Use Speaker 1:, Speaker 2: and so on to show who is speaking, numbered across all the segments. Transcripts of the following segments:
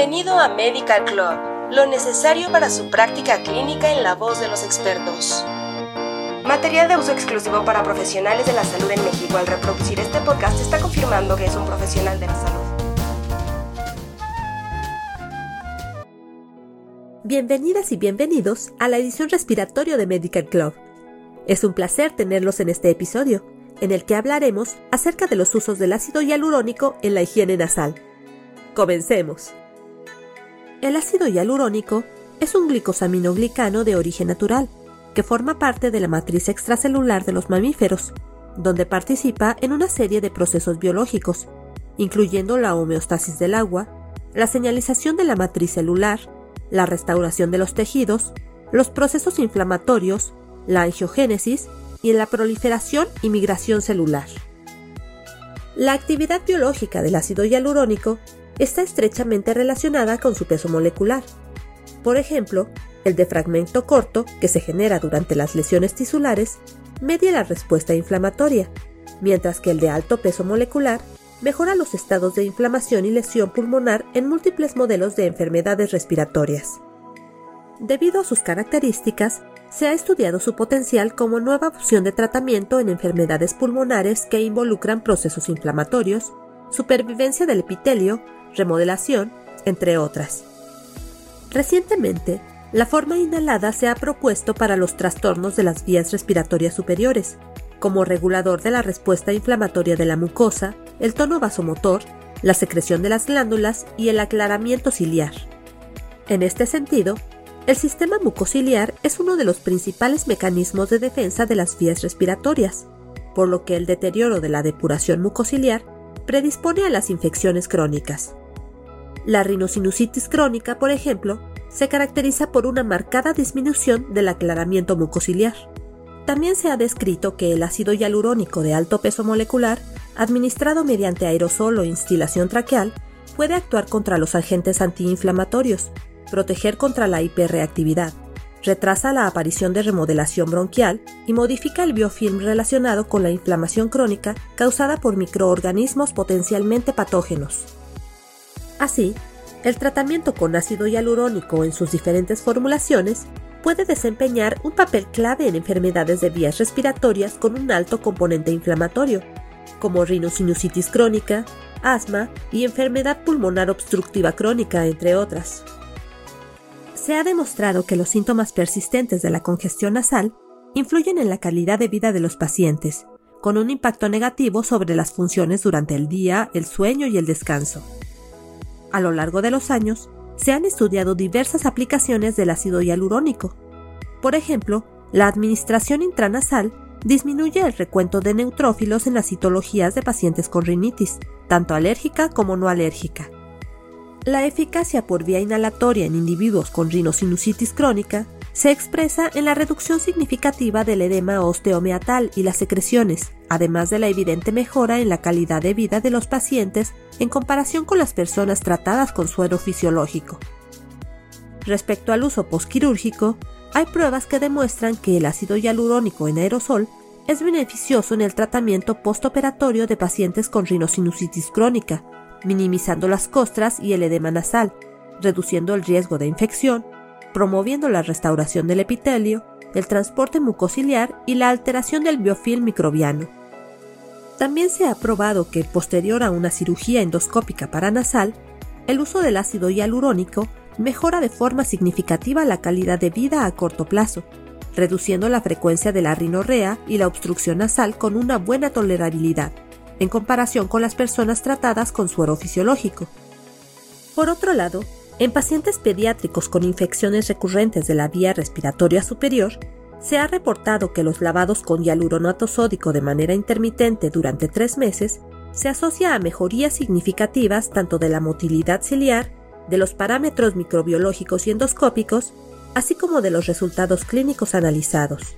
Speaker 1: Bienvenido a Medical Club, lo necesario para su práctica clínica en la voz de los expertos. Material de uso exclusivo para profesionales de la salud en México. Al reproducir este podcast está confirmando que es un profesional de la salud.
Speaker 2: Bienvenidas y bienvenidos a la edición respiratorio de Medical Club. Es un placer tenerlos en este episodio, en el que hablaremos acerca de los usos del ácido hialurónico en la higiene nasal. Comencemos. El ácido hialurónico es un glicosaminoglicano de origen natural, que forma parte de la matriz extracelular de los mamíferos, donde participa en una serie de procesos biológicos, incluyendo la homeostasis del agua, la señalización de la matriz celular, la restauración de los tejidos, los procesos inflamatorios, la angiogénesis y la proliferación y migración celular. La actividad biológica del ácido hialurónico está estrechamente relacionada con su peso molecular. Por ejemplo, el de fragmento corto, que se genera durante las lesiones tisulares, media la respuesta inflamatoria, mientras que el de alto peso molecular mejora los estados de inflamación y lesión pulmonar en múltiples modelos de enfermedades respiratorias. Debido a sus características, se ha estudiado su potencial como nueva opción de tratamiento en enfermedades pulmonares que involucran procesos inflamatorios, supervivencia del epitelio, remodelación, entre otras. Recientemente, la forma inhalada se ha propuesto para los trastornos de las vías respiratorias superiores, como regulador de la respuesta inflamatoria de la mucosa, el tono vasomotor, la secreción de las glándulas y el aclaramiento ciliar. En este sentido, el sistema mucociliar es uno de los principales mecanismos de defensa de las vías respiratorias, por lo que el deterioro de la depuración mucociliar predispone a las infecciones crónicas. La rinosinusitis crónica, por ejemplo, se caracteriza por una marcada disminución del aclaramiento mucociliar. También se ha descrito que el ácido hialurónico de alto peso molecular, administrado mediante aerosol o instilación traqueal, puede actuar contra los agentes antiinflamatorios, proteger contra la hiperreactividad, retrasa la aparición de remodelación bronquial y modifica el biofilm relacionado con la inflamación crónica causada por microorganismos potencialmente patógenos. Así, el tratamiento con ácido hialurónico en sus diferentes formulaciones puede desempeñar un papel clave en enfermedades de vías respiratorias con un alto componente inflamatorio, como rinosinusitis crónica, asma y enfermedad pulmonar obstructiva crónica, entre otras. Se ha demostrado que los síntomas persistentes de la congestión nasal influyen en la calidad de vida de los pacientes, con un impacto negativo sobre las funciones durante el día, el sueño y el descanso. A lo largo de los años, se han estudiado diversas aplicaciones del ácido hialurónico. Por ejemplo, la administración intranasal disminuye el recuento de neutrófilos en las citologías de pacientes con rinitis, tanto alérgica como no alérgica. La eficacia por vía inhalatoria en individuos con rinosinusitis crónica se expresa en la reducción significativa del edema osteomeatal y las secreciones, además de la evidente mejora en la calidad de vida de los pacientes en comparación con las personas tratadas con suero fisiológico. Respecto al uso postquirúrgico, hay pruebas que demuestran que el ácido hialurónico en aerosol es beneficioso en el tratamiento postoperatorio de pacientes con rinosinusitis crónica, minimizando las costras y el edema nasal, reduciendo el riesgo de infección promoviendo la restauración del epitelio, el transporte mucociliar y la alteración del biofilm microbiano. También se ha probado que, posterior a una cirugía endoscópica paranasal, el uso del ácido hialurónico mejora de forma significativa la calidad de vida a corto plazo, reduciendo la frecuencia de la rinorrea y la obstrucción nasal con una buena tolerabilidad, en comparación con las personas tratadas con suero fisiológico. Por otro lado, en pacientes pediátricos con infecciones recurrentes de la vía respiratoria superior, se ha reportado que los lavados con hialuronato sódico de manera intermitente durante tres meses se asocia a mejorías significativas tanto de la motilidad ciliar, de los parámetros microbiológicos y endoscópicos, así como de los resultados clínicos analizados.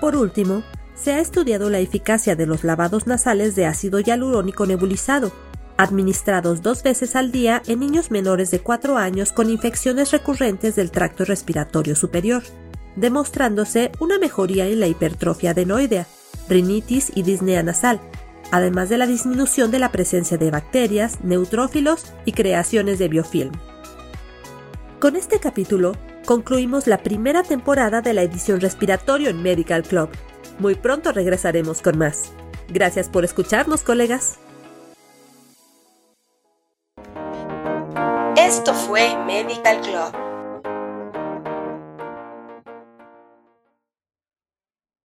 Speaker 2: Por último, se ha estudiado la eficacia de los lavados nasales de ácido hialurónico nebulizado, administrados dos veces al día en niños menores de 4 años con infecciones recurrentes del tracto respiratorio superior, demostrándose una mejoría en la hipertrofia adenoidea, rinitis y disnea nasal, además de la disminución de la presencia de bacterias, neutrófilos y creaciones de biofilm. Con este capítulo, concluimos la primera temporada de la edición Respiratorio en Medical Club. Muy pronto regresaremos con más. Gracias por escucharnos, colegas.
Speaker 1: Esto fue Medical Club